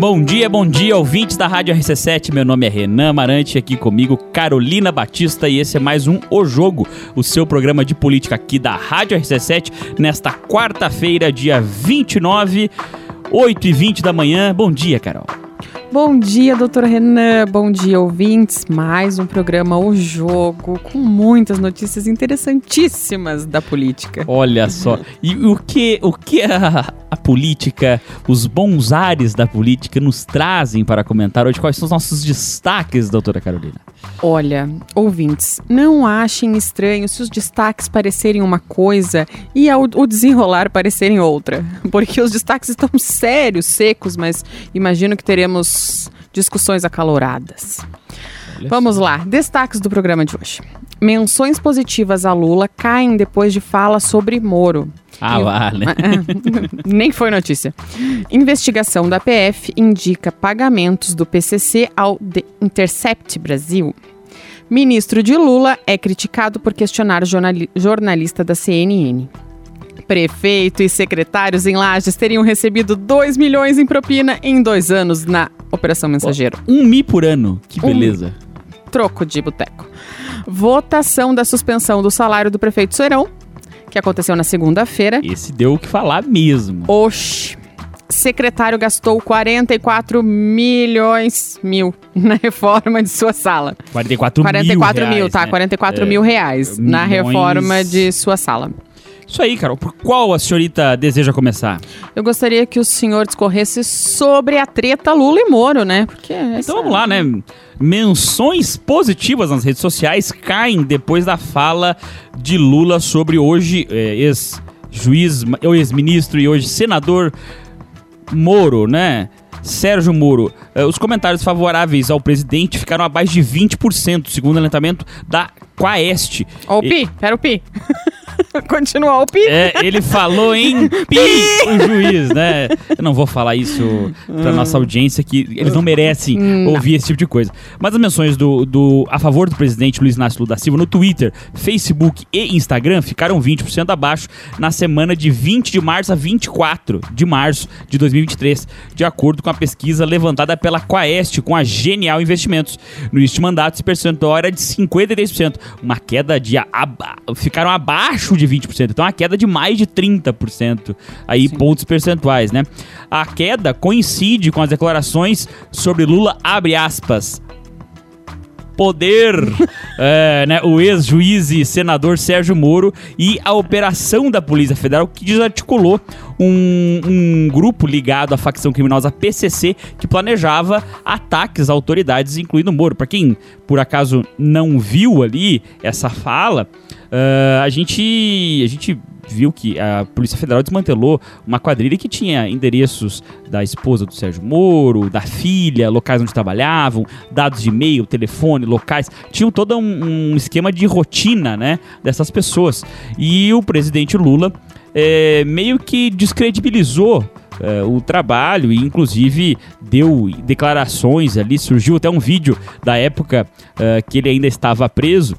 Bom dia, bom dia, ouvintes da Rádio RC7. Meu nome é Renan Marante, aqui comigo Carolina Batista e esse é mais um O Jogo, o seu programa de política aqui da Rádio RC7, nesta quarta-feira, dia 29, 8 e 20 da manhã. Bom dia, Carol. Bom dia, doutor Renan. Bom dia, ouvintes. Mais um programa O Jogo, com muitas notícias interessantíssimas da política. Olha só. E o que, o que a, a política, os bons ares da política nos trazem para comentar hoje? Quais são os nossos destaques, doutora Carolina? Olha, ouvintes, não achem estranho se os destaques parecerem uma coisa e ao, o desenrolar parecerem outra. Porque os destaques estão sérios, secos, mas imagino que teremos discussões acaloradas. Vamos lá, destaques do programa de hoje. Menções positivas a Lula caem depois de fala sobre Moro. Ah, vale. Nem foi notícia. Investigação da PF indica pagamentos do PCC ao The Intercept Brasil. Ministro de Lula é criticado por questionar jornali jornalista da CNN. Prefeito e secretários em Lages teriam recebido 2 milhões em propina em dois anos na Operação Mensageiro. Um mi por ano, que beleza. Um troco de boteco. Votação da suspensão do salário do prefeito Serão, que aconteceu na segunda-feira. Esse deu o que falar mesmo. Oxi. Secretário gastou 44 milhões mil na reforma de sua sala. 44, 44 mil, mil, reais, tá? né? 44 É, mil reais na milhões- reforma de sua sala. Isso aí, Carol. Por qual a senhorita deseja começar? Eu gostaria que o senhor discorresse sobre a treta Lula e Moro, né? Porque essa- Então vamos lá, né? Menções positivas nas redes sociais caem depois da fala de Lula sobre hoje é, ex-juiz, ou ex-ministro e hoje senador Moro, né? Sérgio Moro. Eh, os comentários favoráveis ao presidente ficaram abaixo de 20%, segundo o levantamento da Quaest. Ó o Pi, pera o Pi. Continua o Pi. É, ele falou em pi o juiz, né? Eu não vou falar isso pra nossa audiência, que eles não merecem ouvir esse tipo de coisa. Mas as menções do, do a favor do presidente Luiz Inácio Lula da Silva no Twitter, Facebook e Instagram ficaram 20% abaixo na semana de 20 de março a 24 de março de 2023, de acordo com a pesquisa levantada pela Quaest com a Genial Investimentos. No início de mandato, esse percentual era de 53%, uma queda de aba- ficaram abaixo de 20%, então uma queda de mais de 30% aí pontos percentuais, né? A queda coincide com as declarações sobre Lula abre aspas poder, é, né, o ex-juiz e senador Sérgio Moro e a operação da Polícia Federal que desarticulou um, um grupo ligado à facção criminosa PCC que planejava ataques a autoridades, incluindo Moro. Para quem por acaso não viu ali essa fala, ah, a gente a gente viu que a Polícia Federal desmantelou uma quadrilha que tinha endereços da esposa do Sérgio Moro, da filha, locais onde trabalhavam, dados de e-mail, telefone, locais. Tinham todo um, um esquema de rotina, né, dessas pessoas. E o presidente Lula é, meio que descredibilizou é, o trabalho e inclusive deu declarações ali, surgiu até um vídeo da época é, que ele ainda estava preso,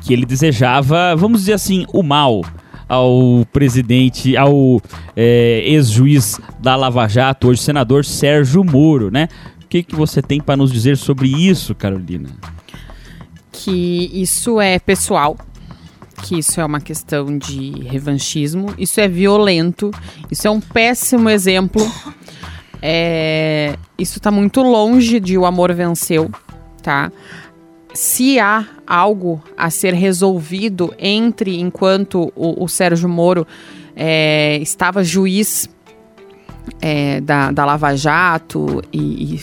que ele desejava, vamos dizer assim, o mal ao presidente, ao é, ex-juiz da Lava Jato, hoje senador Sérgio Moro, né? O que, que você tem para nos dizer sobre isso, Carolina? que isso é pessoal, que isso é uma questão de revanchismo, isso é violento, isso é um péssimo exemplo. É, isso tá muito longe de o amor venceu, tá? Se há algo a ser resolvido entre enquanto o, o Sérgio Moro é, estava juiz é, da, da Lava Jato e, e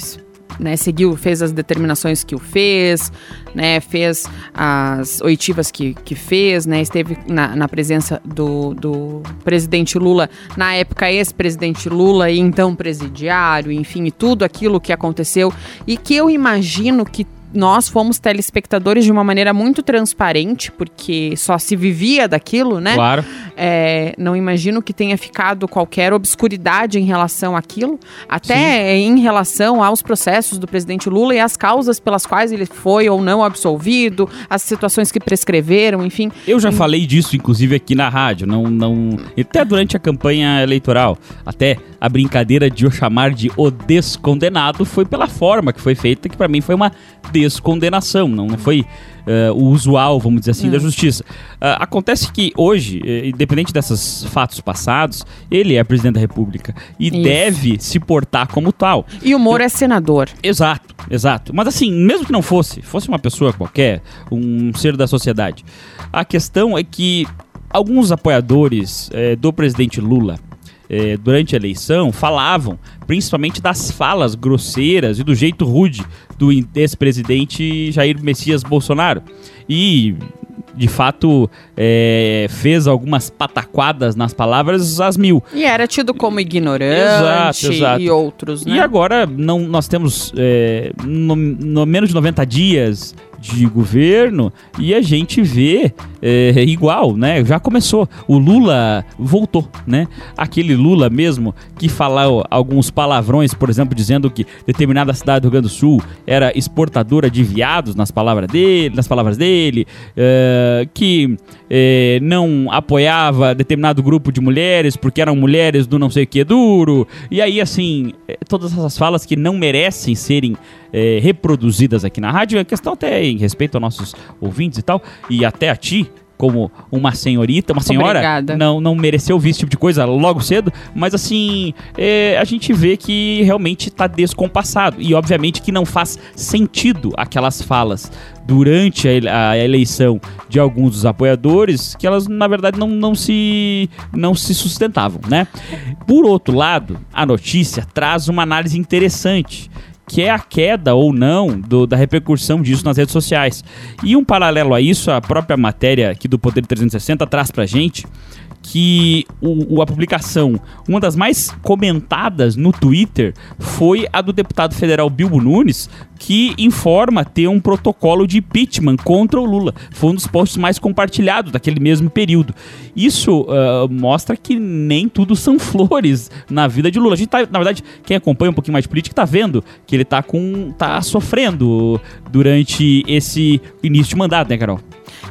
né, seguiu, fez as determinações que o fez, né, fez as oitivas que, que fez, né, esteve na, na presença do, do presidente Lula, na época ex-presidente Lula e então presidiário, enfim, tudo aquilo que aconteceu e que eu imagino que nós fomos telespectadores de uma maneira muito transparente, porque só se vivia daquilo, né? Claro. É, não imagino que tenha ficado qualquer obscuridade em relação àquilo, até em relação aos processos do presidente Lula e as causas pelas quais ele foi ou não absolvido, as situações que prescreveram, enfim. Eu já falei disso, inclusive, aqui na rádio, não, não, até durante a campanha eleitoral. Até a brincadeira de eu chamar de o descondenado foi pela forma que foi feita, que para mim foi uma descondenação, não, não foi uh, o usual, vamos dizer assim, da justiça. Uh, acontece que hoje, uh, independente desses fatos passados, ele é presidente da República e Isso. deve se portar como tal. E o Moro é senador. Exato, exato. Mas assim, mesmo que não fosse, fosse uma pessoa qualquer, um ser da sociedade, a questão é que alguns apoiadores eh, do presidente Lula eh, durante a eleição falavam principalmente das falas grosseiras e do jeito rude do ex-presidente Jair Messias Bolsonaro. E de fato é, fez algumas pataquadas nas palavras às mil. E era tido como ignorante exato, exato. e outros, né? E agora não, nós temos é, no, no menos de 90 dias de governo e a gente vê é, igual, né? Já começou. O Lula voltou, né? Aquele Lula mesmo que falou alguns palavrões, por exemplo, dizendo que determinada cidade do Rio Grande do Sul era exportadora de viados nas palavras dele, nas palavras dele, é, que é, não apoiava determinado grupo de mulheres porque eram mulheres do não sei o que duro. E aí, assim, é, todas essas falas que não merecem serem é, reproduzidas aqui na rádio. É questão até em respeito aos nossos ouvintes e tal, e até a ti, como uma senhorita, uma senhora, Obrigada. não, não mereceu ouvir esse tipo de coisa logo cedo, mas assim, é, a gente vê que realmente está descompassado e obviamente que não faz sentido aquelas falas durante a, a, eleição de alguns dos apoiadores que elas na verdade não, não, se, não se sustentavam, né? Por outro lado, a notícia traz uma análise interessante que é a queda ou não do, da repercussão disso nas redes sociais. E um paralelo a isso, a própria matéria aqui do Poder 360 traz pra gente que o, o, a publicação, uma das mais comentadas no Twitter, foi a do deputado federal Bilbo Nunes, que informa ter um protocolo de impeachment contra o Lula. Foi um dos posts mais compartilhados daquele mesmo período. Isso uh, mostra que nem tudo são flores na vida de Lula. A gente tá, na verdade, quem acompanha um pouquinho mais de política está vendo que ele está com, tá sofrendo durante esse início de mandato, né, Carol?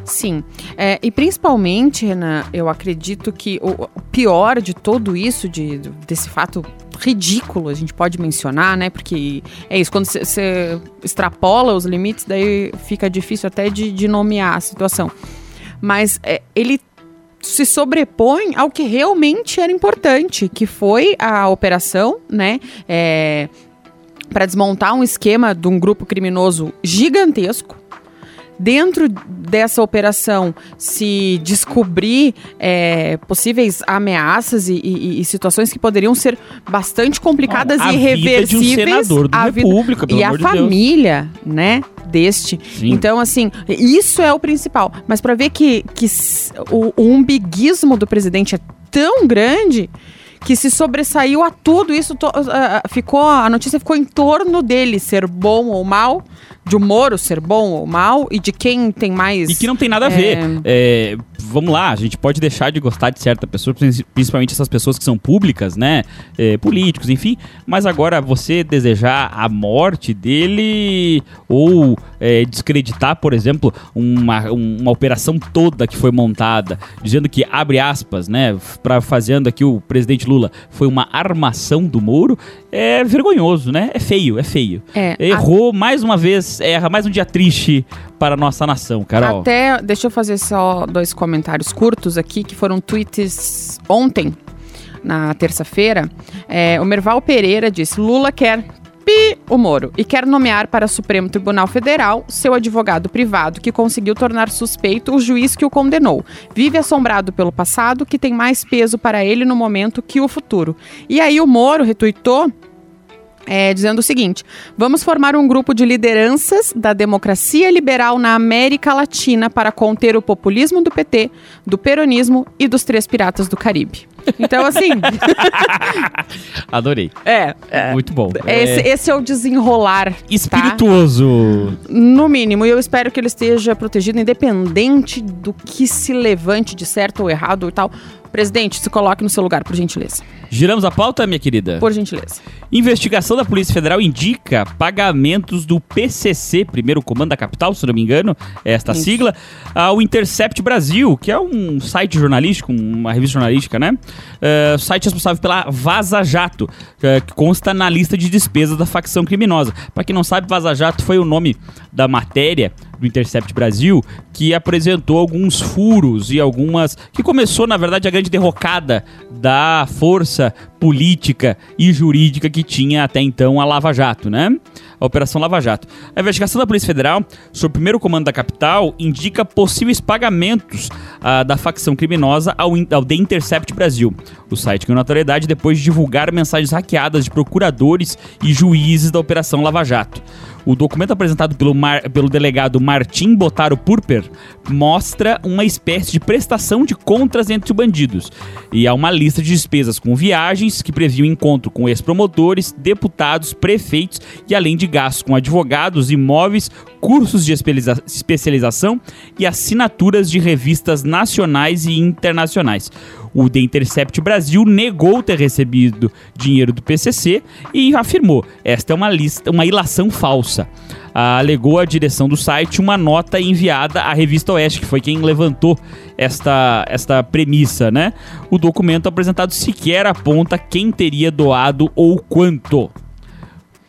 Sim. É, e principalmente, Renan, eu acredito que o, pior de tudo isso, de, desse fato ridículo, a gente pode mencionar, né? Porque é isso, quando você extrapola os limites, daí fica difícil até de, de nomear a situação. Mas é, ele se sobrepõe ao que realmente era importante, que foi a operação, né? É, para desmontar um esquema de um grupo criminoso gigantesco dentro dessa operação se descobrir é, possíveis ameaças e, e, e, situações que poderiam ser bastante complicadas e irreversíveis. Vida de um senador da República, E a de família, Deus. né? Deste. Sim. Então, assim, isso é o principal. Mas para ver que, que o, o umbiguismo do presidente é tão grande que se sobressaiu a tudo isso, to, uh, ficou a notícia ficou em torno dele ser bom ou mal, de um Moro ser bom ou mal e de quem tem mais. E que não tem nada a ver. É, vamos lá, a gente pode deixar de gostar de certa pessoa, principalmente essas pessoas que são públicas, né? É, políticos, enfim. Mas agora você desejar a morte dele ou é, descreditar, por exemplo, uma, uma operação toda que foi montada, dizendo que, abre aspas, né? Pra, fazendo aqui o presidente Lula, foi uma armação do Moro, é vergonhoso, né? É feio, é feio. É, Errou a... mais uma vez, erra mais um dia triste para a nossa nação, Carol. Até, deixa eu fazer só dois comentários curtos aqui, que foram tweets ontem, na terça-feira. É, o Merval Pereira disse: Lula quer pi o Moro e quer nomear para Supremo Tribunal Federal seu advogado privado que conseguiu tornar suspeito o juiz que o condenou. Vive assombrado pelo passado que tem mais peso para ele no momento que o futuro. E aí o Moro retuitou é, dizendo o seguinte: vamos formar um grupo de lideranças da democracia liberal na América Latina para conter o populismo do PT, do peronismo e dos três piratas do Caribe. Então, assim, Adorei. é. é. Muito bom. Esse, esse é o desenrolar. Tá? Espirituoso. No mínimo, e eu espero que ele esteja protegido, independente do que se levante de certo ou errado e tal. Presidente, se coloque no seu lugar, por gentileza. Giramos a pauta, minha querida? Por gentileza. Investigação da Polícia Federal indica pagamentos do PCC, primeiro Comando da Capital, se não me engano, é esta Isso. sigla, ao Intercept Brasil, que é um site jornalístico, uma revista jornalística, né? É, site responsável pela Vaza Jato, é, que consta na lista de despesas da facção criminosa. Pra quem não sabe, Vaza Jato foi o nome da matéria do Intercept Brasil que apresentou alguns furos e algumas. que começou, na verdade, a grande derrocada da força política e jurídica que tinha até então a Lava Jato, né? A Operação Lava Jato. A investigação da Polícia Federal sobre o primeiro comando da capital indica possíveis pagamentos ah, da facção criminosa ao, ao The Intercept Brasil. O site ganhou notoriedade depois de divulgar mensagens hackeadas de procuradores e juízes da Operação Lava Jato. O documento apresentado pelo, Mar- pelo delegado Martim Botaro Purper mostra uma espécie de prestação de contas entre os bandidos. E há uma lista de despesas com viagens que previam encontro com ex-promotores, deputados, prefeitos e além de gastos com advogados, imóveis, cursos de especialização e assinaturas de revistas nacionais e internacionais. O The Intercept Brasil negou ter recebido dinheiro do PCC e afirmou: esta é uma lista, uma ilação falsa. Alegou a direção do site uma nota enviada à revista Oeste, que foi quem levantou esta, esta premissa, né? O documento apresentado sequer aponta quem teria doado ou quanto.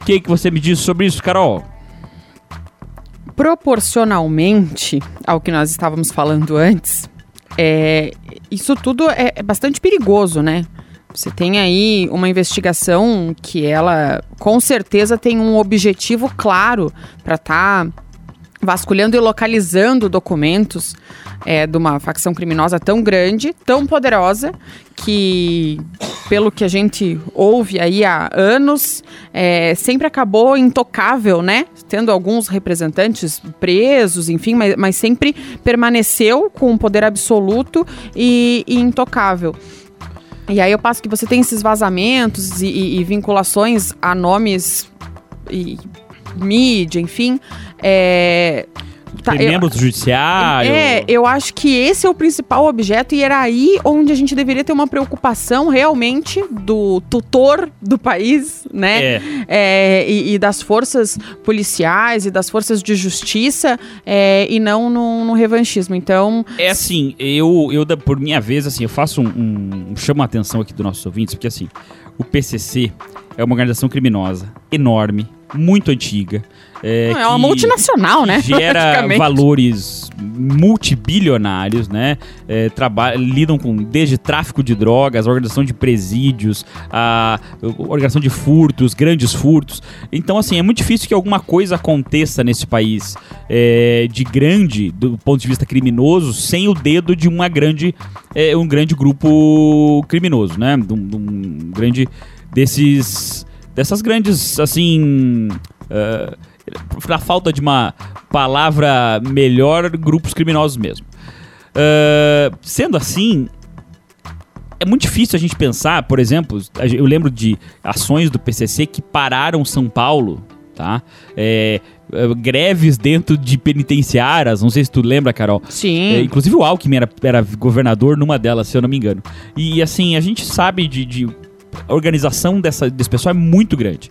O que, que você me diz sobre isso, Carol? Proporcionalmente ao que nós estávamos falando antes, é, isso tudo é, é bastante perigoso, né? Você tem aí uma investigação que ela com certeza tem um objetivo claro para estar vasculhando e localizando documentos é, de uma facção criminosa tão grande, tão poderosa, que, pelo que a gente ouve aí há anos, é, sempre acabou intocável, né? Tendo alguns representantes presos, enfim, mas, mas sempre permaneceu com um poder absoluto e, e intocável. E aí eu passo que você tem esses vazamentos e, e- e vinculações a nomes e mídia, enfim. É, tá, eu- Membros do judiciário? é, eu acho que esse é o principal objeto e era aí onde a gente deveria ter uma preocupação realmente do tutor do país, né? É. É, e, e das forças policiais e das forças de justiça é, e não no, no revanchismo. Então, É assim, eu, eu por minha vez, assim, eu faço um, um chamo a atenção aqui dos nossos ouvintes, porque assim, o PCC é uma organização criminosa enorme, muito antiga. É, é uma multinacional, né? Gera valores multibilionários, né? É, lidam com desde tráfico de drogas, organização de presídios, a organização de furtos, grandes furtos. Então, assim, é muito difícil que alguma coisa aconteça nesse país é, de grande, do ponto de vista criminoso, sem o dedo de uma grande, é, um grande grupo criminoso, né? De um, de um grande desses dessas grandes assim ah, na falta de uma palavra melhor, grupos criminosos mesmo. Ah, sendo assim, é muito difícil a gente pensar, por exemplo, eu lembro de ações do PCC que pararam São Paulo, tá? É, é, greves dentro de penitenciárias, não sei se tu lembra, Carol. É, Sim. inclusive o Alckmin era, era governador numa delas, se eu não me engano. E assim, a gente sabe de, de a organização dessa, desse pessoal é muito grande.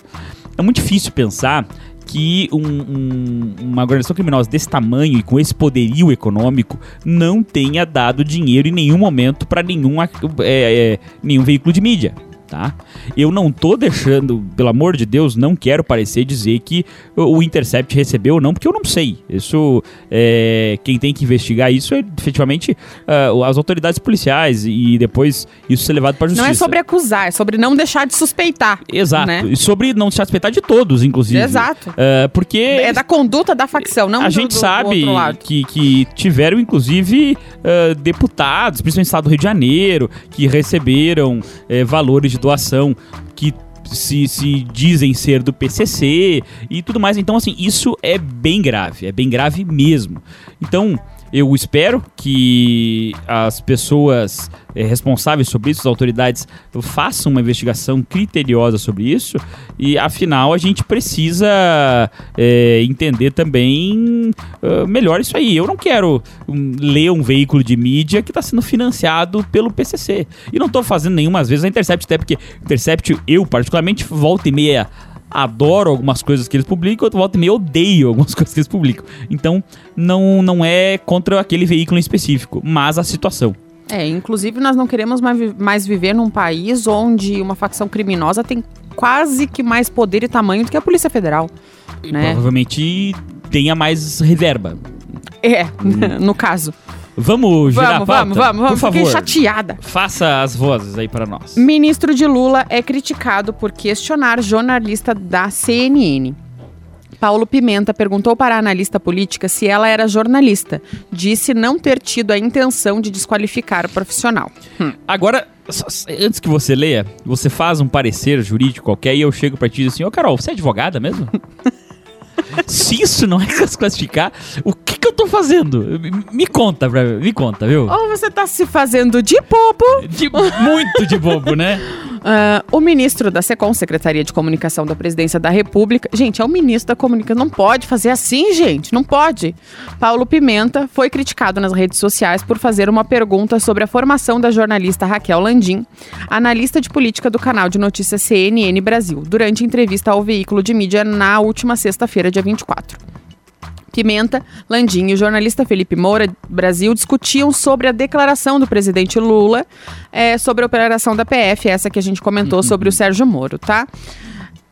É muito difícil pensar que um- um- uma organização criminosa desse tamanho e com esse poderio econômico não tenha dado dinheiro em nenhum momento para nenhum, é, é, nenhum veículo de mídia. Tá? Eu não tô deixando, pelo amor de Deus, não quero parecer dizer que o Intercept recebeu ou não, porque eu não sei. Isso, é, quem tem que investigar isso é efetivamente ah, as autoridades policiais e depois isso ser levado para justiça. Não é sobre acusar, é sobre não deixar de suspeitar. Exato. né? E sobre não se respeitar de todos, inclusive. Exato. Ah, porque É da conduta da facção, não a do- gente do- do sabe lado. que, que tiveram, inclusive, ah, deputados, principalmente no estado do Rio de Janeiro, que receberam eh, valores de doação que se, se dizem ser do PCC e tudo mais. Então, assim, isso é bem grave, é bem grave mesmo. Então, Eu espero que as pessoas eh, responsáveis sobre isso, as autoridades, façam uma investigação criteriosa sobre isso. E afinal, a gente precisa eh, entender também uh, melhor isso aí. Eu não quero um, ler um veículo de mídia que está sendo financiado pelo PCC. E não estou fazendo nenhuma vezes a Intercept, até porque Intercept, eu particularmente, volta e meia adoro algumas coisas que eles publicam, outro volta e meio odeio algumas coisas que eles publicam. Então, não, não é contra aquele veículo em específico, mas a situação. É, inclusive nós não queremos mais viver num país onde uma facção criminosa tem quase que mais poder e tamanho do que a Polícia Federal. Né? Provavelmente tenha mais reverba. É, hum. no caso. Vamos girar vamos, a pauta? Vamos, vamos, vamos. Por favor. Fiquei chateada. Faça as vozes aí para nós. Ministro de Lula é criticado por questionar jornalista da CNN. Paulo Pimenta perguntou para a analista política se ela era jornalista. Disse não ter tido a intenção de desqualificar o profissional. Hum. Agora, antes que você leia, você faz um parecer jurídico qualquer e eu chego para ti e diz assim: Ô Carol, você é advogada mesmo? Se isso não é classificar, o que, que eu tô fazendo? Me conta, me conta, viu? Ou você tá se fazendo de bobo. De, muito de bobo, né? Uh, o ministro da SECOM, Secretaria de Comunicação da Presidência da República. Gente, é o ministro da Comunicação. Não pode fazer assim, gente. Não pode. Paulo Pimenta foi criticado nas redes sociais por fazer uma pergunta sobre a formação da jornalista Raquel Landim, analista de política do canal de notícias CNN Brasil, durante entrevista ao veículo de mídia na última sexta-feira, dia 24. Pimenta, Landim e o jornalista Felipe Moura, Brasil, discutiam sobre a declaração do presidente Lula é, sobre a operação da PF, essa que a gente comentou uhum. sobre o Sérgio Moro, tá?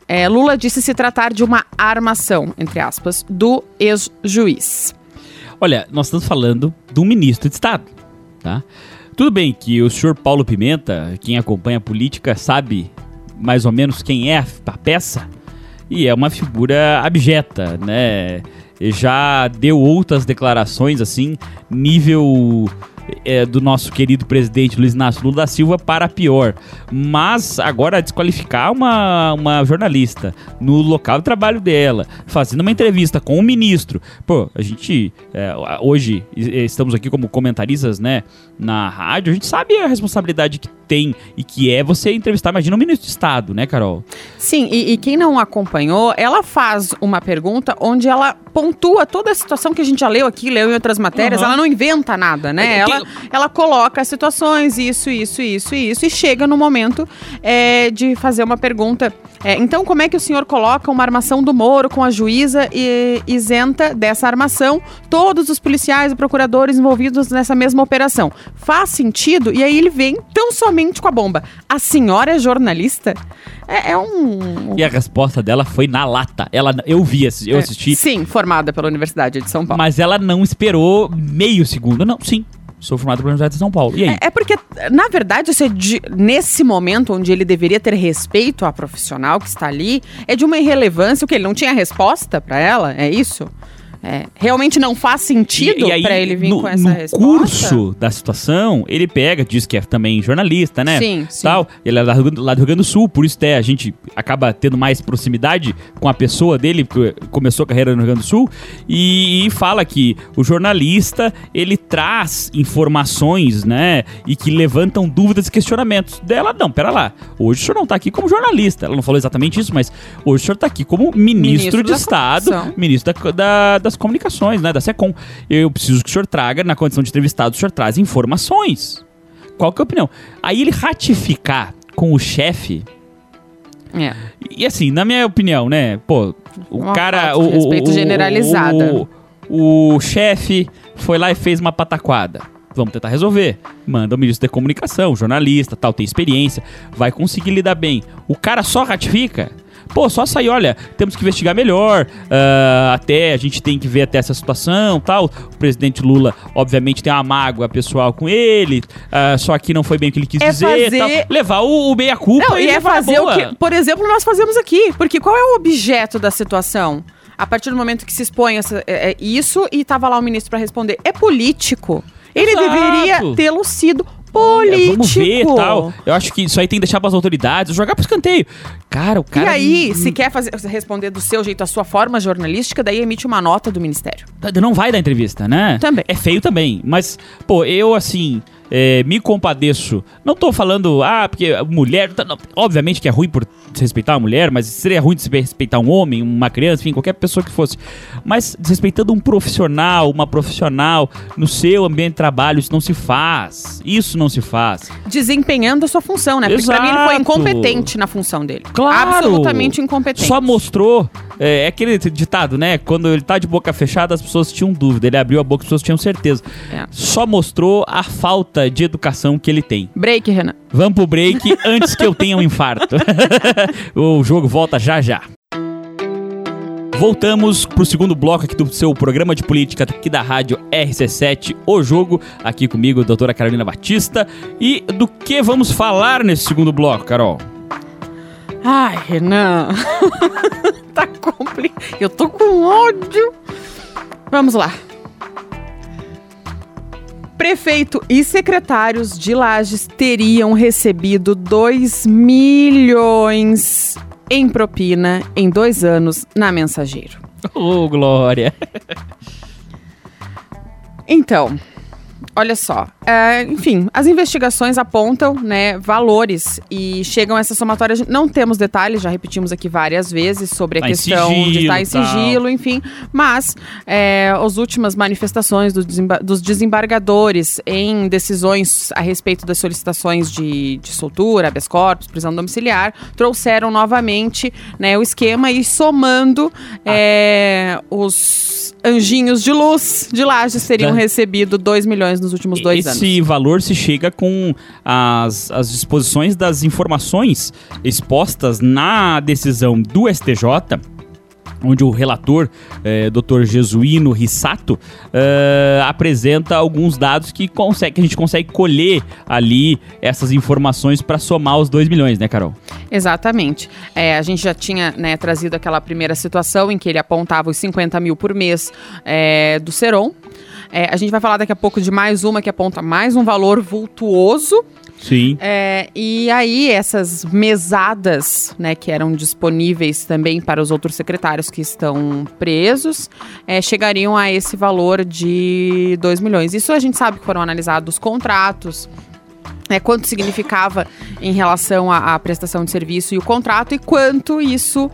É, Lula disse se tratar de uma armação, entre aspas, do ex-juiz. Olha, nós estamos falando do ministro de Estado, tá? Tudo bem que o senhor Paulo Pimenta, quem acompanha a política, sabe mais ou menos quem é a peça, e é uma figura abjeta, né? Já deu outras declarações assim, nível é, do nosso querido presidente Luiz Inácio Lula da Silva para pior. Mas agora desqualificar uma, uma jornalista no local de trabalho dela, fazendo uma entrevista com o um ministro. Pô, a gente é, hoje estamos aqui como comentaristas, né, na rádio, a gente sabe a responsabilidade que tem e que é você entrevistar, imagina, um ministro de Estado, né, Carol? Sim, e, e quem não acompanhou, ela faz uma pergunta onde ela pontua toda a situação que a gente já leu aqui, leu em outras matérias, uhum. ela não inventa nada, né? É, ela, ela coloca as situações, isso, isso, isso, isso, e chega no momento é, de fazer uma pergunta. É, então, como é que o senhor coloca uma armação do Moro com a juíza e isenta dessa armação todos os policiais e procuradores envolvidos nessa mesma operação? Faz sentido? E aí ele vem tão somente com a bomba. A senhora é jornalista? É, é um. E a resposta dela foi na lata. Ela, eu vi, eu é, assisti. Sim, formada pela Universidade de São Paulo. Mas ela não esperou meio segundo. Não, sim, Sou formado pela Universidade de São Paulo. E aí? É, é porque, na verdade, você, de, nesse momento onde ele deveria ter respeito à profissional que está ali, é de uma irrelevância, o que ele não tinha resposta para ela? É isso? É, realmente não faz sentido para ele vir no, com essa no resposta? No curso da situação, ele pega, diz que é também jornalista, né? Sim, sim. Tal. Ele é lá do, lá do Rio Grande do Sul, por isso até a gente acaba tendo mais proximidade com a pessoa dele, porque começou a carreira no Rio Grande do Sul, e, e fala que o jornalista, ele traz informações, né? E que levantam dúvidas e questionamentos. Dela, não, pera lá. Hoje o senhor não tá aqui como jornalista. Ela não falou exatamente isso, mas hoje o senhor tá aqui como ministro, ministro de Estado, ministro da, da, da das comunicações, né? Da SECOM. Eu preciso que o senhor traga, na condição de entrevistado, o senhor traz informações. Qual que é a opinião? Aí ele ratificar com o chefe. É. E assim, na minha opinião, né? Pô, o uma cara. O, respeito o, generalizada. O, o, o chefe foi lá e fez uma pataquada. Vamos tentar resolver. Manda o ministro da comunicação, jornalista, tal, tem experiência, vai conseguir lidar bem. O cara só ratifica. Pô, só sair, olha, temos que investigar melhor, uh, até a gente tem que ver até essa situação tal. O presidente Lula, obviamente, tem uma mágoa pessoal com ele, uh, só que não foi bem o que ele quis é dizer. Fazer... Tal. Levar o, o meia-culpa Não, e é fazer o que, por exemplo, nós fazemos aqui. Porque qual é o objeto da situação? A partir do momento que se expõe essa, é, é isso e tava lá o ministro para responder. É político. Ele Exato. deveria tê-lo sido político. Vamos ver tal. Eu acho que isso aí tem que deixar pras autoridades, jogar pro escanteio. Cara, o cara. E aí, se quer fazer, responder do seu jeito, a sua forma jornalística, daí emite uma nota do Ministério. Não vai dar entrevista, né? Também. É feio também. Mas, pô, eu assim. é, me compadeço. Não tô falando, ah, porque mulher. tá- não, obviamente que é ruim por desrespeitar uma mulher, mas seria ruim desrespeitar um homem, uma criança, enfim, qualquer pessoa que fosse. Mas desrespeitando um profissional, uma profissional no seu ambiente de trabalho, isso não se faz. Isso não se faz. Desempenhando a sua função, né? Porque pra mim ele foi Exato. incompetente na função dele. Claro! Absolutamente incompetente. Só mostrou. É, é aquele ditado, né? Quando ele tá de boca fechada, as pessoas tinham dúvida. Ele abriu a boca, as pessoas tinham certeza. É. Só mostrou a falta de educação que ele tem. Break, Renan. Vamos pro break antes que eu tenha um infarto. o jogo volta já já. Voltamos pro segundo bloco aqui do seu programa de política aqui da rádio RC7, O Jogo, aqui comigo, doutora Carolina Batista. E do que vamos falar nesse segundo bloco, Carol? Ai, Renan. tá complicado. Eu tô com ódio. Vamos lá. Prefeito e secretários de Lages teriam recebido 2 milhões em propina em dois anos na Mensageiro. Ô, Glória! Então, olha só. é, enfim, as investigações apontam né, valores e chegam a essa somatória. de- Não temos detalhes, já repetimos aqui várias vezes sobre a Tá questão de sigilo, estar em tal. sigilo, enfim. Mas é, as últimas manifestações do desemba- dos desembargadores em decisões a respeito das solicitações de, de soltura, habeas corpus, prisão domiciliar, trouxeram novamente né, o esquema e somando é, os anjinhos de luz de Lages teriam Né? recebido 2 milhões nos últimos dois Esse anos. valor se chega com as, as disposições das informações expostas na decisão do STJ, onde o relator, eh, Dr. Jesuíno Rissato, eh, apresenta alguns dados que, consegue, que a gente consegue colher ali essas informações para somar os 2 milhões, né, Carol? Exatamente. É, a gente já tinha né, trazido aquela primeira situação em que ele apontava os 50 mil por mês é, do Seron. É, a gente vai falar daqui a pouco de mais uma que aponta mais um valor vultuoso. Sim. É, e aí, essas mesadas, né, que eram disponíveis também para os outros secretários que estão presos, é, chegariam a esse valor de 2 milhões. Isso a gente sabe que foram analisados contratos, né, quanto significava em relação à, à prestação de serviço e o contrato, e quanto isso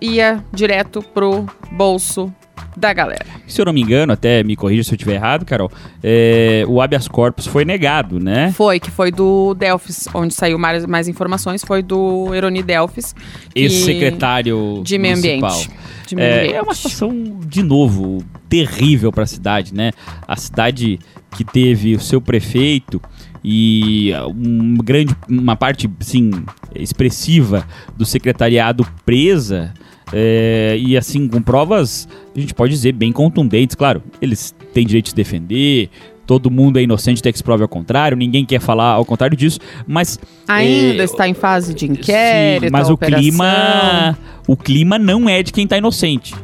ia direto pro bolso da galera. Se eu não me engano, até me corrija se eu estiver errado, Carol, eh, o habeas corpus foi negado, né? Foi, que foi do Delfis, onde saiu mais, mais informações, foi do Eroni Delfis. Ex-secretário de meio ambiente. De meio É, ambiente. é uma situação, de novo, terrível para a cidade, né? A cidade que teve o seu prefeito e um grande, uma parte, sim, expressiva do secretariado presa. É, e assim, com provas, a gente pode dizer, bem contundentes. Claro, eles têm direito de se defender, todo mundo é inocente até que se prove ao contrário, ninguém quer falar ao contrário disso, mas Ainda é, está em fase de inquérito, Sim, mas o operação. clima, o clima não é de quem tá inocente.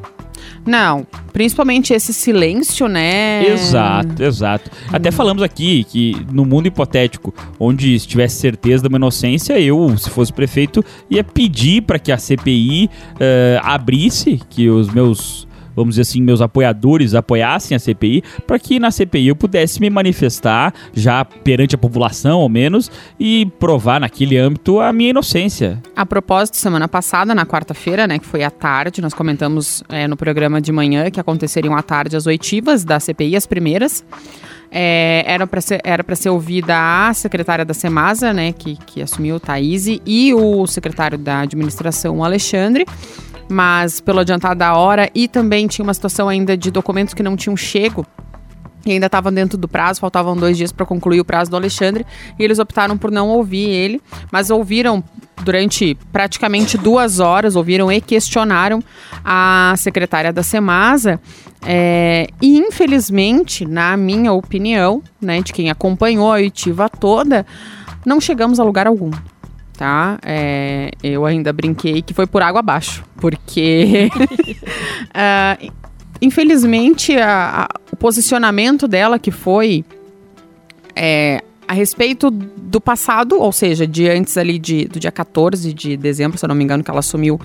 Não, principalmente esse silêncio, né? Exato, exato. Até falamos aqui que no mundo hipotético, onde se tivesse certeza de uma inocência, eu, se fosse prefeito, ia pedir para que a CPI eh, abrisse, que os meus vamos dizer assim, meus apoiadores apoiassem a CPI, para que na CPI eu pudesse me manifestar já perante a população, ao menos, e provar naquele âmbito a minha inocência. A propósito, semana passada, na quarta-feira, né, que foi à tarde, nós comentamos é, no programa de manhã que aconteceriam à tarde as oitivas da CPI, as primeiras. É, era para ser, era ser ouvida a secretária da Semasa, né, que, que assumiu, Thaís, e o secretário da administração, Alexandre. Mas pelo adiantado da hora, e também tinha uma situação ainda de documentos que não tinham chego e ainda estava dentro do prazo, faltavam dois dias para concluir o prazo do Alexandre, e eles optaram por não ouvir ele, mas ouviram durante praticamente duas horas, ouviram e questionaram a secretária da Semasa, é, e infelizmente, na minha opinião, né, de quem acompanhou a oitiva toda, não chegamos a lugar algum. Tá? É, eu ainda brinquei que foi por água abaixo, porque ah, infelizmente, a- a- o posicionamento dela, que foi é, a respeito do passado, ou seja, de antes ali de, do dia 14 de dezembro, se eu não me engano, que ela assumiu,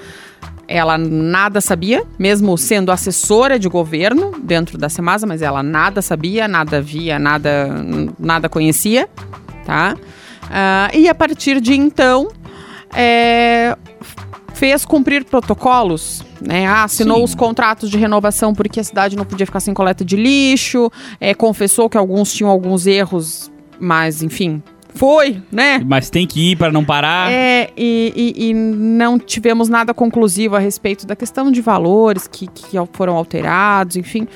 ela nada sabia, mesmo sendo assessora de governo dentro da Semasa, mas ela nada sabia, nada via, nada, nada conhecia, tá? Uh, e a partir de então, é, fez cumprir protocolos, né? Ah, assinou Sim. os contratos de renovação porque a cidade não podia ficar sem coleta de lixo, é, confessou que alguns tinham alguns erros, mas enfim, foi, né? Mas tem que ir para não parar. É, e, e, e, não tivemos nada conclusivo a respeito da questão de valores que, que foram alterados, enfim.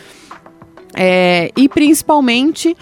É, e principalmente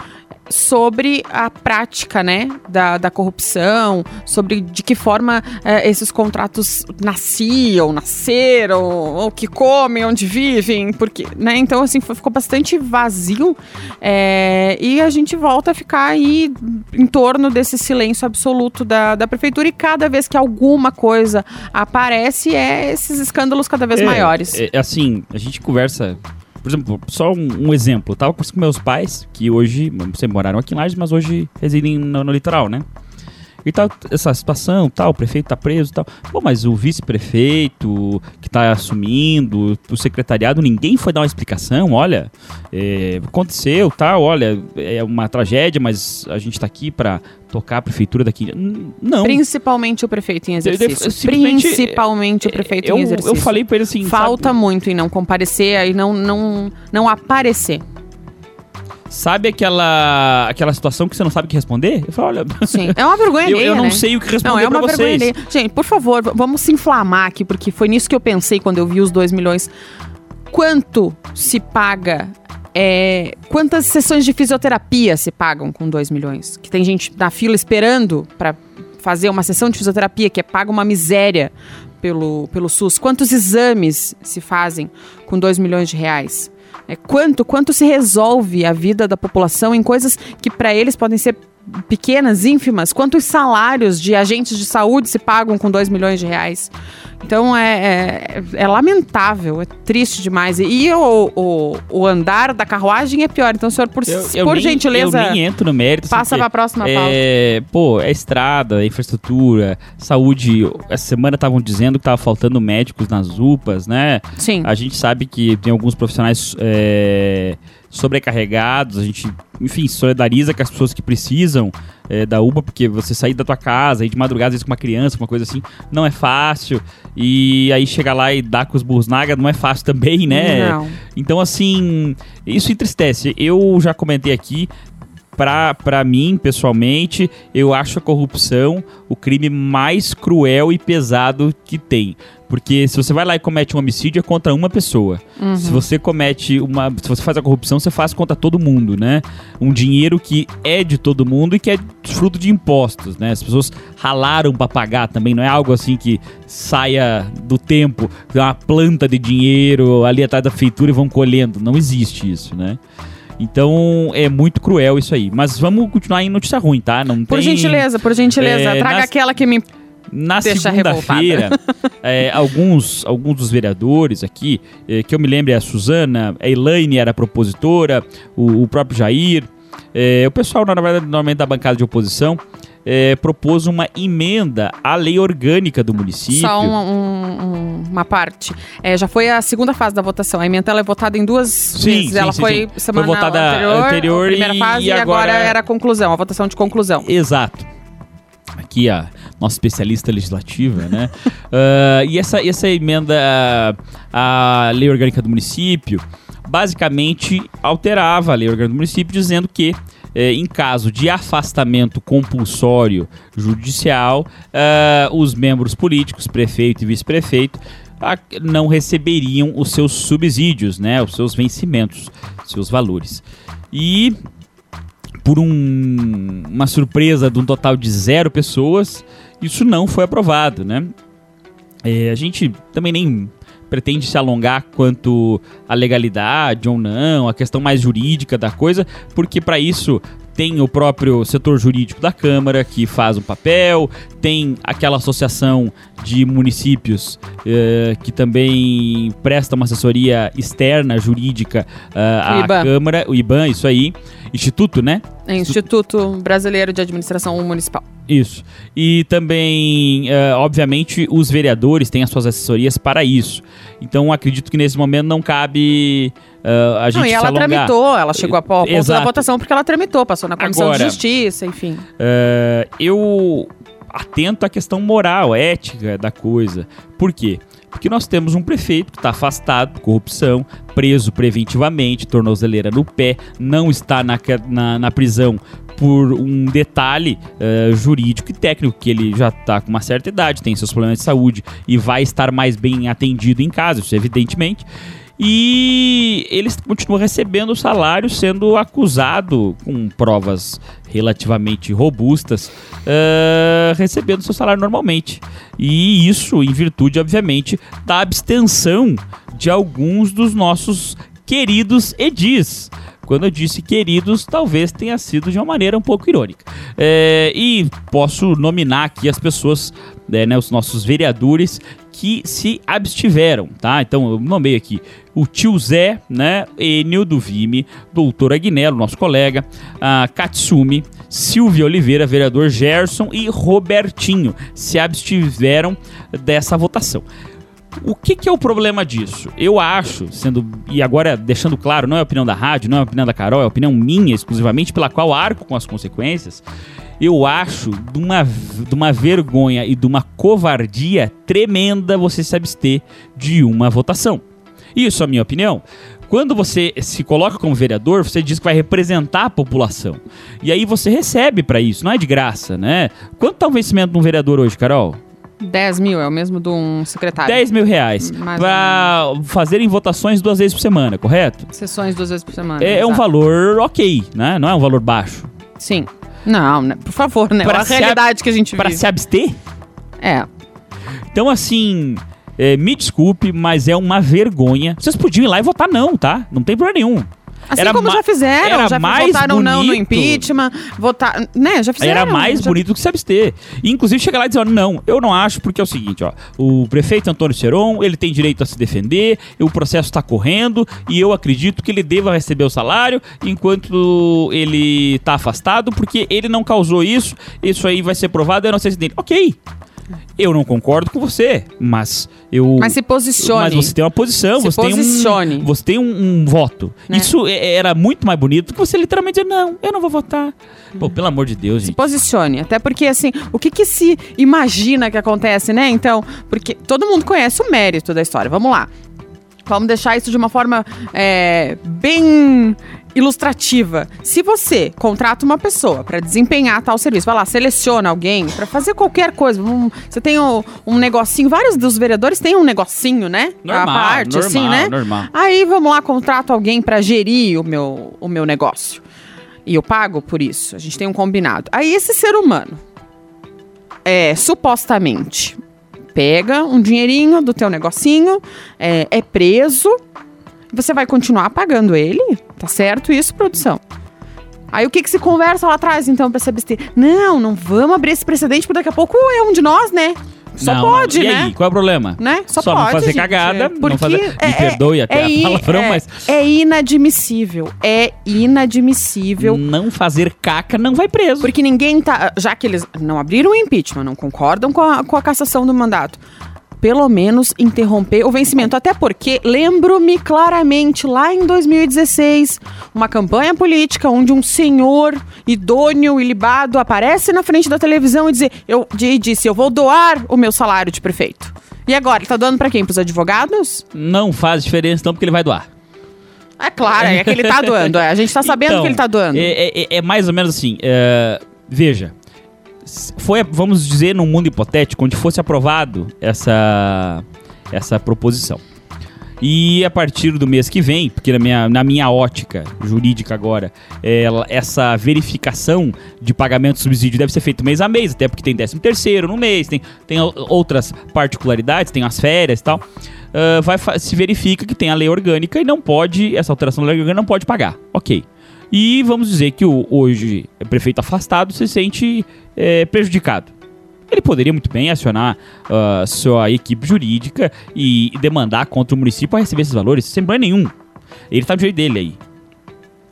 sobre a prática, né, da, da corrupção, sobre de que forma é, esses contratos nasciam, nasceram, ou que comem, onde vivem, porque, né, então assim ficou bastante vazio é, e a gente volta a ficar aí em torno desse silêncio absoluto da, da prefeitura e cada vez que alguma coisa aparece é esses escândalos cada vez é, maiores. É, assim, a gente conversa por exemplo, só um, um exemplo. Eu tava com meus pais, que hoje, sempre moraram aqui em Lages, mas hoje residem no, no litoral, né? E tal, essa situação, tal, o prefeito tá preso tal. Bom, mas o vice-prefeito que tá assumindo, o secretariado, ninguém foi dar uma explicação, olha, é, aconteceu, tal, olha, é uma tragédia, mas a gente tá aqui para tocar a prefeitura daqui. Não. Principalmente o prefeito em exercício. Principalmente o prefeito eu, em exercício. Eu falei para ele assim, Falta sabe? muito em não comparecer e não, não, não aparecer. Sabe aquela aquela situação que você não sabe o que responder? Eu falo, olha. Sim, é uma vergonha eu, eu não né? sei o que responder não, é uma pra vergonha vocês. Gente, por favor, vamos se inflamar aqui, porque foi nisso que eu pensei quando eu vi os 2 milhões. Quanto se paga é, quantas sessões de fisioterapia se pagam com 2 milhões? Que tem gente na fila esperando para fazer uma sessão de fisioterapia que é paga uma miséria pelo, pelo SUS. Quantos exames se fazem com 2 milhões de reais? É, quanto, quanto se resolve a vida da população em coisas que para eles podem ser pequenas, ínfimas? Quantos salários de agentes de saúde se pagam com 2 milhões de reais? Então é, é, é, lamentável, é triste demais. E o, o, o, andar da carruagem é pior. Então, senhor, por, eu, eu por nem, gentileza. Eu nem entro no mérito. Passa para a próxima pauta. É, pô, é estrada, é infraestrutura, saúde. Essa semana estavam dizendo que estava faltando médicos nas UPAs, né? Sim. A gente sabe que tem alguns profissionais. É, sobrecarregados, a gente, enfim, solidariza com as pessoas que precisam é, da UBA, porque você sair da tua casa, ir de madrugada, às vezes com uma criança, uma coisa assim, não é fácil. E aí chegar lá e dar com os burros naga não é fácil também, né? Não. Então, assim, isso entristece. Eu já comentei aqui, pra, pra mim, pessoalmente, eu acho a corrupção o crime mais cruel e pesado que tem. Porque se você vai lá e comete um homicídio é contra uma pessoa. Uhum. Se você comete uma. Se você faz a corrupção, você faz contra todo mundo, né? Um dinheiro que é de todo mundo e que é fruto de impostos, né? As pessoas ralaram para pagar também, não é algo assim que saia do tempo, uma planta de dinheiro ali atrás da feitura e vão colhendo. Não existe isso, né? Então é muito cruel isso aí. Mas vamos continuar em notícia ruim, tá? Não por tem... gentileza, por gentileza. É, Traga nas... aquela que me. Na segunda-feira, é, alguns, alguns dos vereadores aqui, é, que eu me lembro é a Suzana, a Elaine era a propositora, o, o próprio Jair, é, o pessoal, na verdade, normalmente da bancada de oposição, é, propôs uma emenda à lei orgânica do município. Só um, um, uma parte. É, já foi a segunda fase da votação. A emenda é votada em duas sim, vezes. Sim, ela sim, foi sim. semana foi votada anterior, anterior primeira e, fase, e agora... agora era a conclusão, a votação de conclusão. Exato aqui a nossa especialista legislativa, né? uh, e essa, essa emenda à lei orgânica do município basicamente alterava a lei orgânica do município dizendo que eh, em caso de afastamento compulsório judicial, uh, os membros políticos, prefeito e vice-prefeito, não receberiam os seus subsídios, né, os seus vencimentos, seus valores. E por um, uma surpresa de um total de zero pessoas, isso não foi aprovado, né? É, a gente também nem pretende se alongar quanto à legalidade ou não, a questão mais jurídica da coisa, porque para isso tem o próprio setor jurídico da Câmara que faz um papel, tem aquela associação de municípios eh, que também presta uma assessoria externa jurídica eh, à. Câmara, o IBAN, isso aí, Instituto, né? É Instituto Brasileiro de Administração Municipal. Isso. E também, eh, obviamente, os vereadores têm as suas assessorias para isso. Então, acredito que nesse momento não cabe eh, a gente Não, e ela tramitou, ela chegou ao ponto da Exato. votação porque ela tramitou, passou na Comissão Agora- de Justiça, enfim. Eh, eu atento à questão moral, ética da coisa. Por quê? Porque nós temos um prefeito que está afastado por corrupção, preso preventivamente, tornozeleira no pé, não está na, na, na prisão por um detalhe eh, jurídico e técnico, que ele já está com uma certa idade, tem seus problemas de saúde e vai estar mais bem atendido em casa, isso evidentemente. E ele continua recebendo o salário, sendo acusado com provas relativamente robustas, eh, recebendo seu salário normalmente. E isso em virtude, obviamente, da abstenção de alguns dos nossos queridos edis. Quando eu disse queridos, talvez tenha sido de uma maneira um pouco irônica. É, e posso nominar aqui as pessoas, é, né, os nossos vereadores que se abstiveram, tá? Então eu nomeei aqui o tio Zé, né? Enil do Vime, doutor Agnello, nosso colega, a Katsumi, Silvia Oliveira, vereador Gerson e Robertinho se abstiveram dessa votação. O que, que é o problema disso? Eu acho, sendo. E agora deixando claro, não é a opinião da rádio, não é a opinião da Carol, é a opinião minha exclusivamente, pela qual arco com as consequências. Eu acho de uma, de uma vergonha e de uma covardia tremenda você se abster de uma votação. Isso é a minha opinião. Quando você se coloca como vereador, você diz que vai representar a população. E aí você recebe pra isso, não é de graça, né? Quanto tá o vencimento de um vereador hoje, Carol? 10 mil é o mesmo de um secretário. 10 mil reais pra fazerem votações duas vezes por semana, correto? Sessões duas vezes por semana. É, é um valor ok, né? Não é um valor baixo. Sim. Não, né? por favor, né? Pra a realidade que a gente Pra vive. se abster? É. Então, assim, é, me desculpe, mas é uma vergonha. Vocês podiam ir lá e votar não, tá? Não tem problema nenhum. Assim Era como já fizeram, era já mais votaram não no bonito. impeachment, votar, né, já fizeram. Era mais já- bonito do que se abster. E, inclusive, chegar lá e dizer, ó, não, eu não acho, porque é o seguinte, ó, o prefeito Antônio Seron, ele tem direito a se defender, o processo está correndo, e eu acredito que ele deva receber o salário enquanto ele está afastado, porque ele não causou isso, isso aí vai ser provado, eu não sei se dele. Ok, eu não concordo com você, mas eu... Mas se posicione. Mas você tem uma posição, Se você tem posicione. um, você tem um, um voto. Né? Isso é- era muito mais bonito do que você literalmente dizer, não, eu não vou votar. Pô, pelo amor de Deus, se gente. posicione. Até porque, assim, o que, que se imagina que acontece, né? Então, porque todo mundo conhece o mérito da história. Vamos lá. Vamos deixar isso de uma forma é, bem ilustrativa. Se você contrata uma pessoa para desempenhar tal serviço, vai lá, seleciona alguém para fazer qualquer coisa. um- você tem um, um negocinho, vários dos vereadores têm um negocinho, né? Normal, a parte, normal, assim, né? normal. Aí vamos lá, contrato alguém para gerir o meu, o meu negócio. E eu pago por isso. A gente tem um combinado. Aí esse ser humano, é, supostamente, pega um dinheirinho do teu negocinho, é, é preso, você vai continuar pagando ele? Tá certo isso, produção? Aí o que que se conversa lá atrás, então, pra se abster? Não, não vamos abrir esse precedente, porque daqui a pouco é um de nós, né? Só Não, pode, não. E né? aí, qual é o problema? né? Só, Só pode, não fazer gente. cagada, Porque não fazer... Me é- perdoe até é a palavrão, é- mas É inadmissível. É inadmissível. não fazer caca não vai preso. Porque ninguém tá. Já que eles não abriram o impeachment, não concordam com a, com a cassação do mandato. Pelo menos interromper o vencimento. Até porque, lembro-me claramente, lá em 2016, uma campanha política onde um senhor idôneo e libado aparece na frente da televisão e, dizer, eu, e disse: Eu vou doar o meu salário de prefeito. E agora, ele tá doando pra quem? Pros advogados? Não faz diferença não, porque ele vai doar. É claro, é que ele tá doando. é. A gente tá sabendo Então, que ele tá doando. É, é- é mais ou menos assim. é, veja, foi, vamos dizer, num mundo hipotético, onde fosse aprovado essa, essa proposição. E a partir do mês que vem, porque na minha, na minha ótica jurídica agora, ela- essa verificação de pagamento de subsídio deve ser feito mês a mês, até porque tem 13 terceiro no mês, tem, tem outras particularidades, tem as férias e tal. Ah, vai, se verifica que tem a lei orgânica e não pode, essa alteração da lei orgânica não pode pagar. Ok. E vamos dizer que o hoje prefeito afastado se sente é, prejudicado. Ele poderia muito bem acionar uh, sua equipe jurídica e, demandar contra o município para receber esses valores sem problema nenhum. Ele está do jeito dele aí.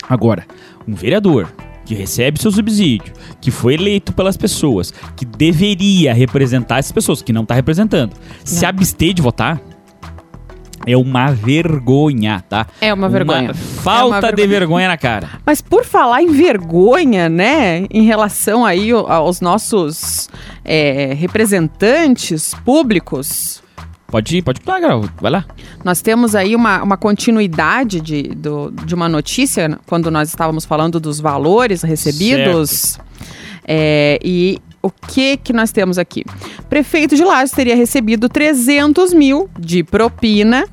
Agora, um vereador que recebe seu subsídio, que foi eleito pelas pessoas, que deveria representar essas pessoas, que não está representando, se abster de votar, é uma vergonha, tá? É uma vergonha. falta É uma vergonha. de vergonha na cara. Mas por falar em vergonha, né, em relação aí ao- aos nossos é, representantes públicos, Pode ir, pode ir, Carol. Vai lá. nós temos aí uma, uma continuidade de, do- de uma notícia, quando nós estávamos falando dos valores recebidos. É, e o que que nós temos aqui? Prefeito de Lages teria recebido 300 mil de propina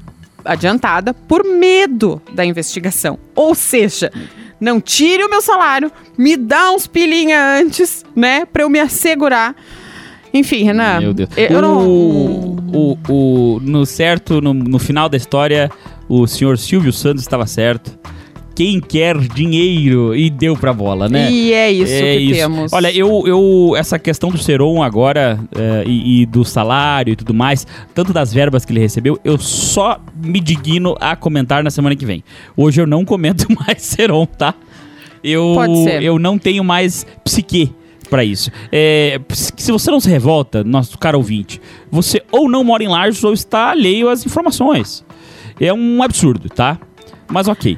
adiantada por medo da investigação. Ou seja, não tire o meu salário, me dá uns pilinha antes, né, pra eu me assegurar. Enfim, Renan, Meu Deus. eu o, não... o, o, no certo, no, no final da história, o senhor Silvio Santos estava certo. Quem quer dinheiro e deu pra bola, né? E é isso É que isso. temos. Olha, eu, eu essa questão do Seron agora é, e, e do salário e tudo mais, tanto das verbas que ele recebeu, eu só me digno a comentar na semana que vem. Hoje eu não comento mais Seron, tá? Eu, Pode ser. eu não tenho mais psique pra isso. É, se você não se revolta, nosso cara ouvinte, você ou não mora em Lages ou está alheio às informações. É um absurdo, tá? Mas ok.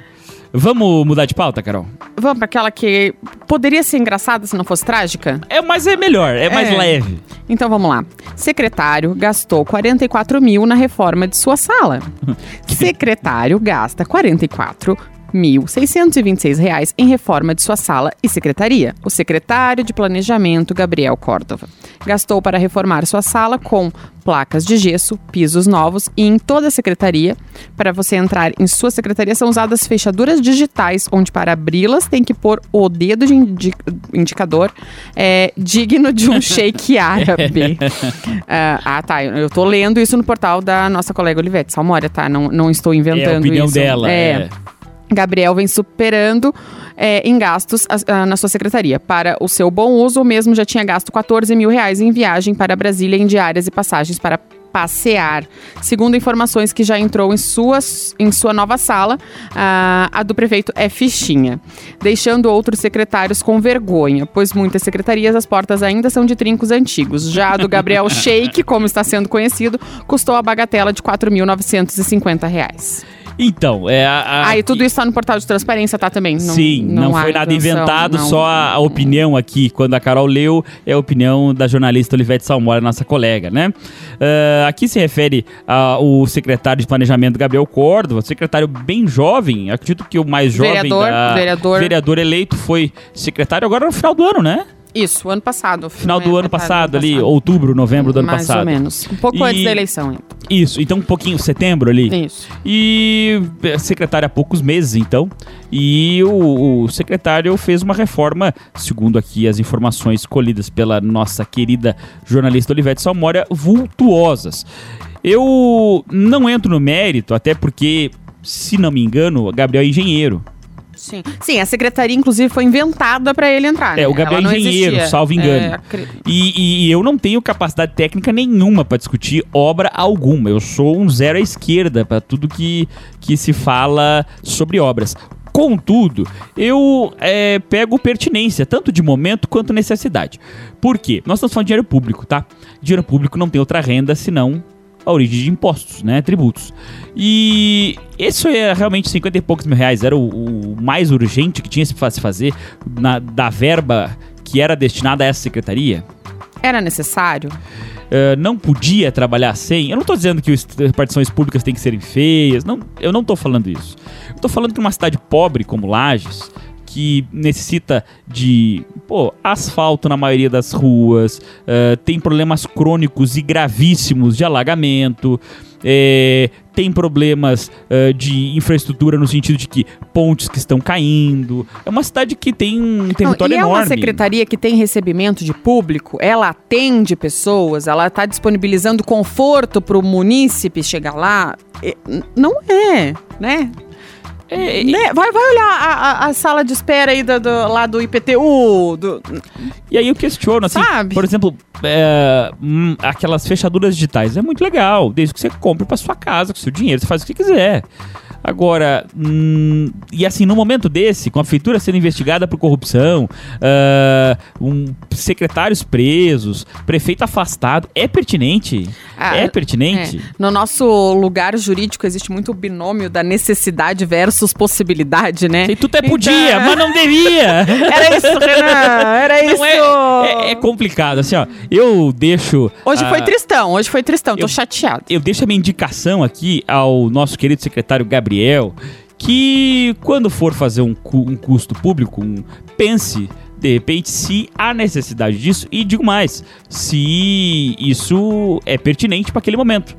Vamos mudar de pauta, Carol? Vamos para aquela que poderia ser engraçada se não fosse trágica? É, mas é melhor, é mais É. leve. Então vamos lá. Secretário gastou 44 mil na reforma de sua sala. Secretário gasta 44 mil 626 reais em reforma de sua sala e secretaria. O secretário de Planejamento, Gabriel Córdova, gastou para reformar sua sala com placas de gesso, pisos novos e em toda a secretaria. Para você entrar em sua secretaria são usadas fechaduras digitais, onde para abri-las tem que pôr o dedo de indi- indicador é, digno de um shake árabe. Ah, ah, tá. Eu tô lendo isso no portal da nossa colega Olivete Salmória, tá? Não, não estou inventando É a opinião isso. dela. É. é. Gabriel vem superando é, em gastos as- ah, na sua secretaria. Para o seu bom uso, o mesmo já tinha gasto 14 mil reais em viagem para Brasília em diárias e passagens para passear. Segundo informações que já entrou em, suas, em sua nova sala, ah, a do prefeito é fichinha, deixando outros secretários com vergonha, pois muitas secretarias as portas ainda são de trincos antigos. Já a do Gabriel Sheik, como está sendo conhecido, custou a bagatela de 4.950 reais. Então, é a. a- Ah, e tudo isso tá no portal de transparência, tá também? Não- Sim, não, há foi nada inventado, não. só a, a opinião aqui. Quando a Carol leu, é a opinião da jornalista Olivete Salmora, nossa colega, né? Ah, aqui se refere ao secretário de Planejamento Gabriel Córdova, secretário bem jovem, acredito que o mais jovem Vereador, da- vereador. vereador eleito foi secretário agora no final do ano, né? Isso, ano passado. Final do ano passado, do ali, passado. outubro, novembro do ano Mais passado. ou menos. Um pouco E- antes da eleição. Isso, então um pouquinho, setembro ali. Isso. E é, secretário há poucos meses, então. E o, o secretário fez uma reforma, segundo aqui as informações colhidas pela nossa querida jornalista Olivete Salmória, vultuosas. Eu não entro no mérito, até porque, se não me engano, Gabriel é engenheiro. Sim. Sim, a secretaria, inclusive, foi inventada pra ele entrar. É, né? o Gabriel Ela engenheiro, salvo engano. É, E, e- e eu não tenho capacidade técnica nenhuma para discutir obra alguma. Eu sou um zero à esquerda para tudo que, que se fala sobre obras. Contudo, eu é, pego pertinência, tanto de momento quanto necessidade. Por quê? Nós estamos falando de dinheiro público, tá? Dinheiro público não tem outra renda senão a origem de impostos, né? Tributos. E isso é realmente 50 e poucos mil reais. Era o, o mais urgente que tinha se fa- se fazer na- da verba que era destinada a essa secretaria. Era necessário? Uh, não podia trabalhar sem. Eu não tô dizendo que as repartições públicas têm que serem feias. Não, eu não tô falando isso. Eu tô falando que uma cidade pobre como Lages, que necessita de pô, asfalto na maioria das ruas, uh, tem problemas crônicos e gravíssimos de alagamento. é, tem problemas uh, de infraestrutura no sentido de que pontes que estão caindo. É uma cidade que tem um Não, território e é enorme. uma secretaria que tem recebimento de público, ela atende pessoas, ela está disponibilizando conforto para o munícipe chegar lá. É, Não é, né? É, Né? Vai, vai olhar a, a- a sala de espera aí do, do- lá do IPTU. Do... E aí eu questiono, assim, Sabe? por exemplo, é, hum, aquelas fechaduras digitais. É muito legal, desde que você compre pra sua casa, com seu dinheiro, você faz o que quiser. Agora, hum, e assim, num momento desse, com a prefeitura sendo investigada por corrupção, ah, um, secretários presos, prefeito afastado, é pertinente? Ah, é pertinente? É. No nosso lugar jurídico existe muito o binômio da necessidade versus possibilidade, né? E tu até Então- podia, mas não devia. Era isso, Renan. Era isso. Não é, é, é complicado, assim, ó. Eu deixo. Hoje ah, foi tristão, hoje foi tristão. Tô eu- chateado. eu deixo a minha indicação aqui ao nosso querido secretário Gabriel, que quando for fazer um, cu- um custo público, um- pense de repente se há necessidade disso e digo mais, se isso é pertinente para aquele momento.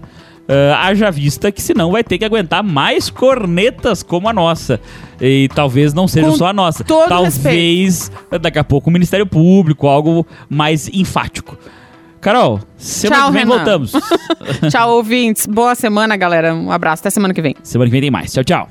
Ah, haja vista que senão vai ter que aguentar mais cornetas como a nossa. E talvez não seja Com só a nossa. todo talvez daqui a pouco o Ministério Público, algo mais enfático. Carol, semana Tchau, que vem Renan. voltamos. Tchau, ouvintes. Boa semana, galera. Um abraço. Até semana que vem. Semana que vem tem mais. Tchau, tchau.